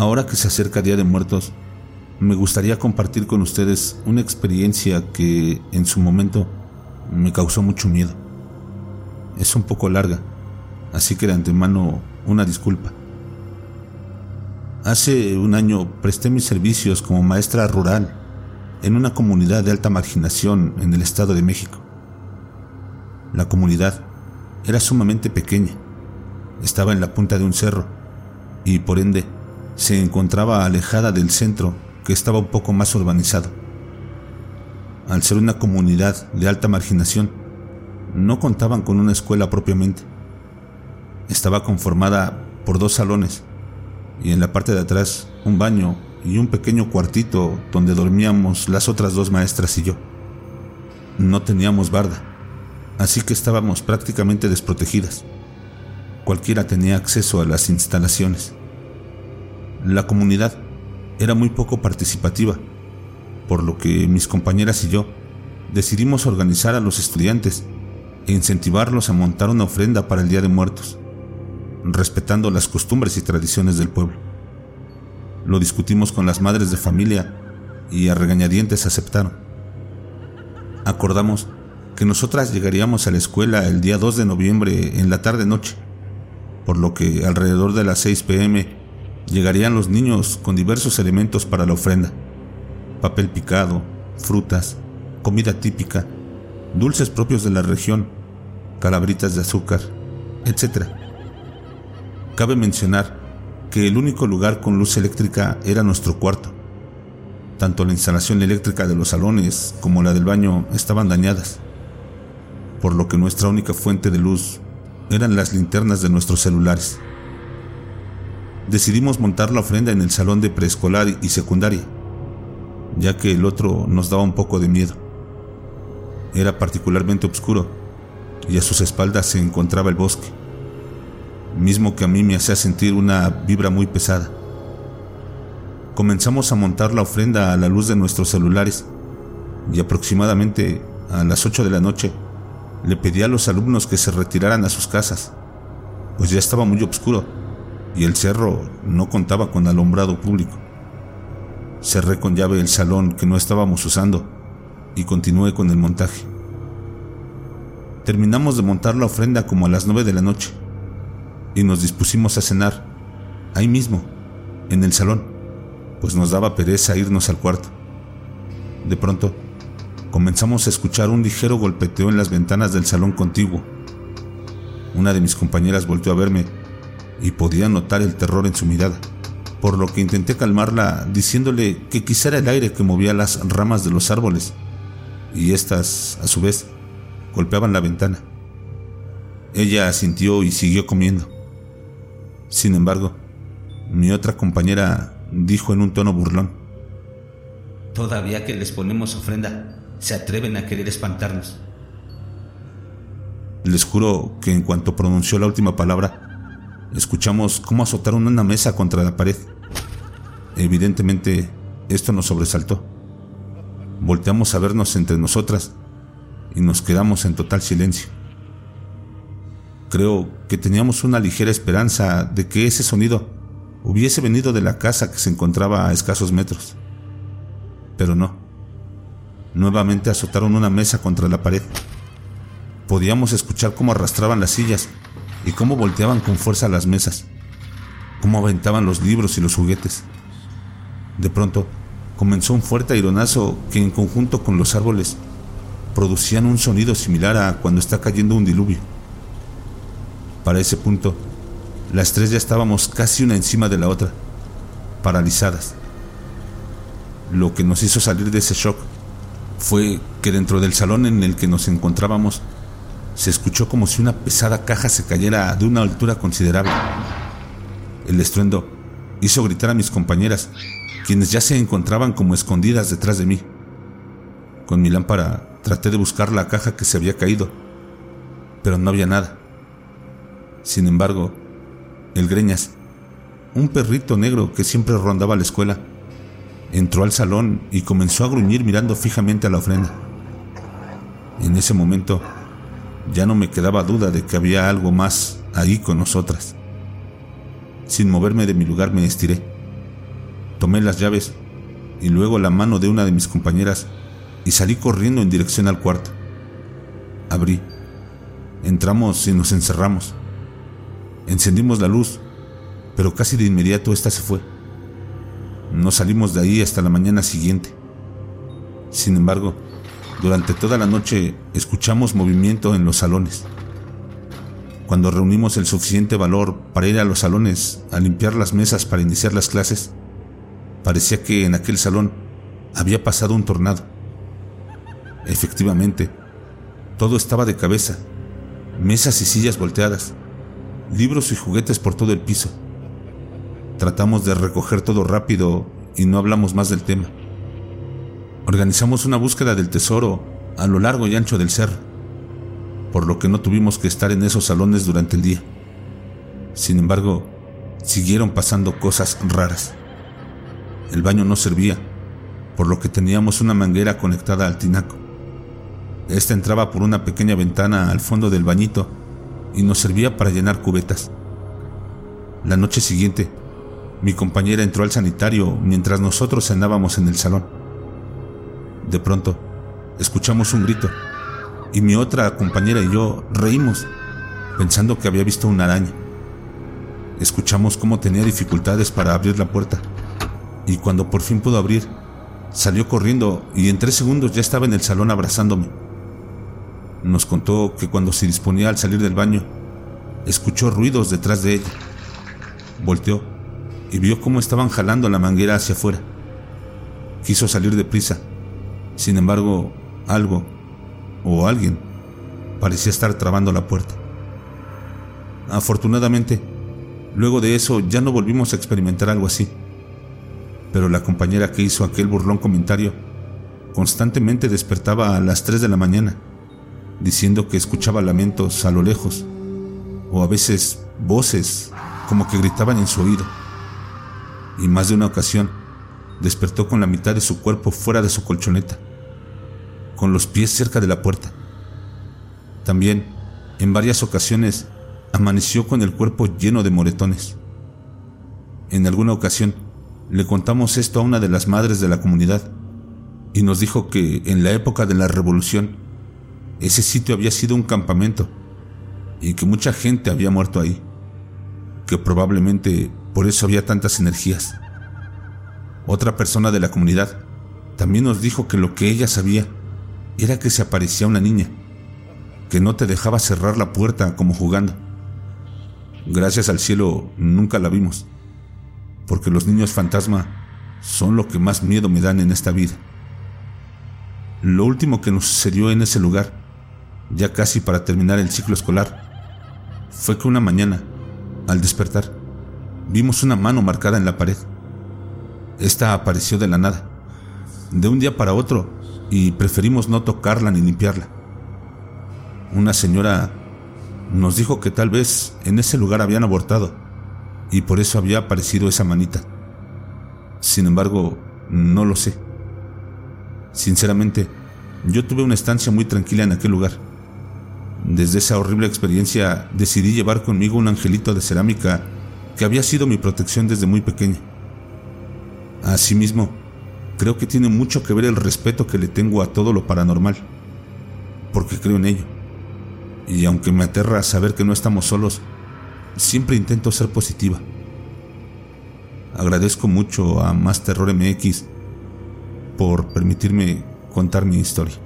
Ahora que se acerca Día de Muertos, me gustaría compartir con ustedes una experiencia que en su momento me causó mucho miedo. Es un poco larga, así que de antemano una disculpa. Hace un año presté mis servicios como maestra rural en una comunidad de alta marginación en el Estado de México. La comunidad era sumamente pequeña, estaba en la punta de un cerro y por ende se encontraba alejada del centro que estaba un poco más urbanizado. Al ser una comunidad de alta marginación, no contaban con una escuela propiamente. Estaba conformada por dos salones y en la parte de atrás un baño y un pequeño cuartito donde dormíamos las otras dos maestras y yo. No teníamos barda, así que estábamos prácticamente desprotegidas. Cualquiera tenía acceso a las instalaciones. La comunidad era muy poco participativa, por lo que mis compañeras y yo decidimos organizar a los estudiantes e incentivarlos a montar una ofrenda para el Día de Muertos respetando las costumbres y tradiciones del pueblo. Lo discutimos con las madres de familia y a regañadientes aceptaron. Acordamos que nosotras llegaríamos a la escuela el día 2 de noviembre en la tarde-noche, por lo que alrededor de las 6 pm llegarían los niños con diversos elementos para la ofrenda, papel picado, frutas, comida típica, dulces propios de la región, calabritas de azúcar, etc. Cabe mencionar que el único lugar con luz eléctrica era nuestro cuarto. Tanto la instalación eléctrica de los salones como la del baño estaban dañadas, por lo que nuestra única fuente de luz eran las linternas de nuestros celulares. Decidimos montar la ofrenda en el salón de preescolar y secundaria, ya que el otro nos daba un poco de miedo. Era particularmente oscuro y a sus espaldas se encontraba el bosque mismo que a mí me hacía sentir una vibra muy pesada. Comenzamos a montar la ofrenda a la luz de nuestros celulares y aproximadamente a las 8 de la noche le pedí a los alumnos que se retiraran a sus casas, pues ya estaba muy oscuro y el cerro no contaba con alumbrado público. Cerré con llave el salón que no estábamos usando y continué con el montaje. Terminamos de montar la ofrenda como a las 9 de la noche y nos dispusimos a cenar, ahí mismo, en el salón, pues nos daba pereza irnos al cuarto. De pronto, comenzamos a escuchar un ligero golpeteo en las ventanas del salón contiguo. Una de mis compañeras volvió a verme y podía notar el terror en su mirada, por lo que intenté calmarla diciéndole que quizá era el aire que movía las ramas de los árboles, y éstas, a su vez, golpeaban la ventana. Ella asintió y siguió comiendo. Sin embargo, mi otra compañera dijo en un tono burlón. Todavía que les ponemos ofrenda, se atreven a querer espantarnos. Les juro que en cuanto pronunció la última palabra, escuchamos cómo azotaron una mesa contra la pared. Evidentemente, esto nos sobresaltó. Volteamos a vernos entre nosotras y nos quedamos en total silencio. Creo que teníamos una ligera esperanza de que ese sonido hubiese venido de la casa que se encontraba a escasos metros. Pero no. Nuevamente azotaron una mesa contra la pared. Podíamos escuchar cómo arrastraban las sillas y cómo volteaban con fuerza las mesas, cómo aventaban los libros y los juguetes. De pronto, comenzó un fuerte aironazo que en conjunto con los árboles producían un sonido similar a cuando está cayendo un diluvio. Para ese punto, las tres ya estábamos casi una encima de la otra, paralizadas. Lo que nos hizo salir de ese shock fue que dentro del salón en el que nos encontrábamos se escuchó como si una pesada caja se cayera de una altura considerable. El estruendo hizo gritar a mis compañeras, quienes ya se encontraban como escondidas detrás de mí. Con mi lámpara traté de buscar la caja que se había caído, pero no había nada. Sin embargo, el Greñas, un perrito negro que siempre rondaba la escuela, entró al salón y comenzó a gruñir mirando fijamente a la ofrenda. En ese momento, ya no me quedaba duda de que había algo más ahí con nosotras. Sin moverme de mi lugar me estiré Tomé las llaves y luego la mano de una de mis compañeras y salí corriendo en dirección al cuarto. Abrí. Entramos y nos encerramos. Encendimos la luz, pero casi de inmediato esta se fue. No salimos de ahí hasta la mañana siguiente. Sin embargo, durante toda la noche escuchamos movimiento en los salones. Cuando reunimos el suficiente valor para ir a los salones a limpiar las mesas para iniciar las clases, parecía que en aquel salón había pasado un tornado. Efectivamente, todo estaba de cabeza, mesas y sillas volteadas, libros y juguetes por todo el piso. Tratamos de recoger todo rápido y no hablamos más del tema. Organizamos una búsqueda del tesoro a lo largo y ancho del cerro, por lo que no tuvimos que estar en esos salones durante el día. Sin embargo, siguieron pasando cosas raras. El baño no servía, por lo que teníamos una manguera conectada al tinaco. Esta entraba por una pequeña ventana al fondo del bañito y nos servía para llenar cubetas. La noche siguiente, mi compañera entró al sanitario mientras nosotros cenábamos en el salón. De pronto, escuchamos un grito y mi otra compañera y yo reímos, pensando que había visto una araña. Escuchamos cómo tenía dificultades para abrir la puerta y cuando por fin pudo abrir, salió corriendo y en tres segundos ya estaba en el salón abrazándome. Nos contó que cuando se disponía al salir del baño, escuchó ruidos detrás de ella. Volteó y vio cómo estaban jalando la manguera hacia afuera. Quiso salir deprisa. Sin embargo, algo o alguien parecía estar trabando la puerta. Afortunadamente, luego de eso ya no volvimos a experimentar algo así. Pero la compañera que hizo aquel burlón comentario constantemente despertaba a las 3 de la mañana diciendo que escuchaba lamentos a lo lejos, o a veces voces como que gritaban en su oído. Y más de una ocasión despertó con la mitad de su cuerpo fuera de su colchoneta, con los pies cerca de la puerta. También, en varias ocasiones, amaneció con el cuerpo lleno de moretones. En alguna ocasión, le contamos esto a una de las madres de la comunidad y nos dijo que en la época de la revolución ese sitio había sido un campamento y que mucha gente había muerto ahí, que probablemente por eso había tantas energías. Otra persona de la comunidad también nos dijo que lo que ella sabía era que se aparecía una niña, que no te dejaba cerrar la puerta como jugando. Gracias al cielo nunca la vimos, porque los niños fantasma son lo que más miedo me dan en esta vida. Lo último que nos sucedió en ese lugar ya casi para terminar el ciclo escolar, fue que una mañana, al despertar, vimos una mano marcada en la pared. Esta apareció de la nada, de un día para otro, y preferimos no tocarla ni limpiarla. Una señora nos dijo que tal vez en ese lugar habían abortado y por eso había aparecido esa manita. Sin embargo, no lo sé. Sinceramente, yo tuve una estancia muy tranquila en aquel lugar desde esa horrible experiencia decidí llevar conmigo un angelito de cerámica que había sido mi protección desde muy pequeña. Asimismo, creo que tiene mucho que ver el respeto que le tengo a todo lo paranormal, porque creo en ello. Y aunque me aterra saber que no estamos solos, siempre intento ser positiva. Agradezco mucho a Más Terror MX por permitirme contar mi historia.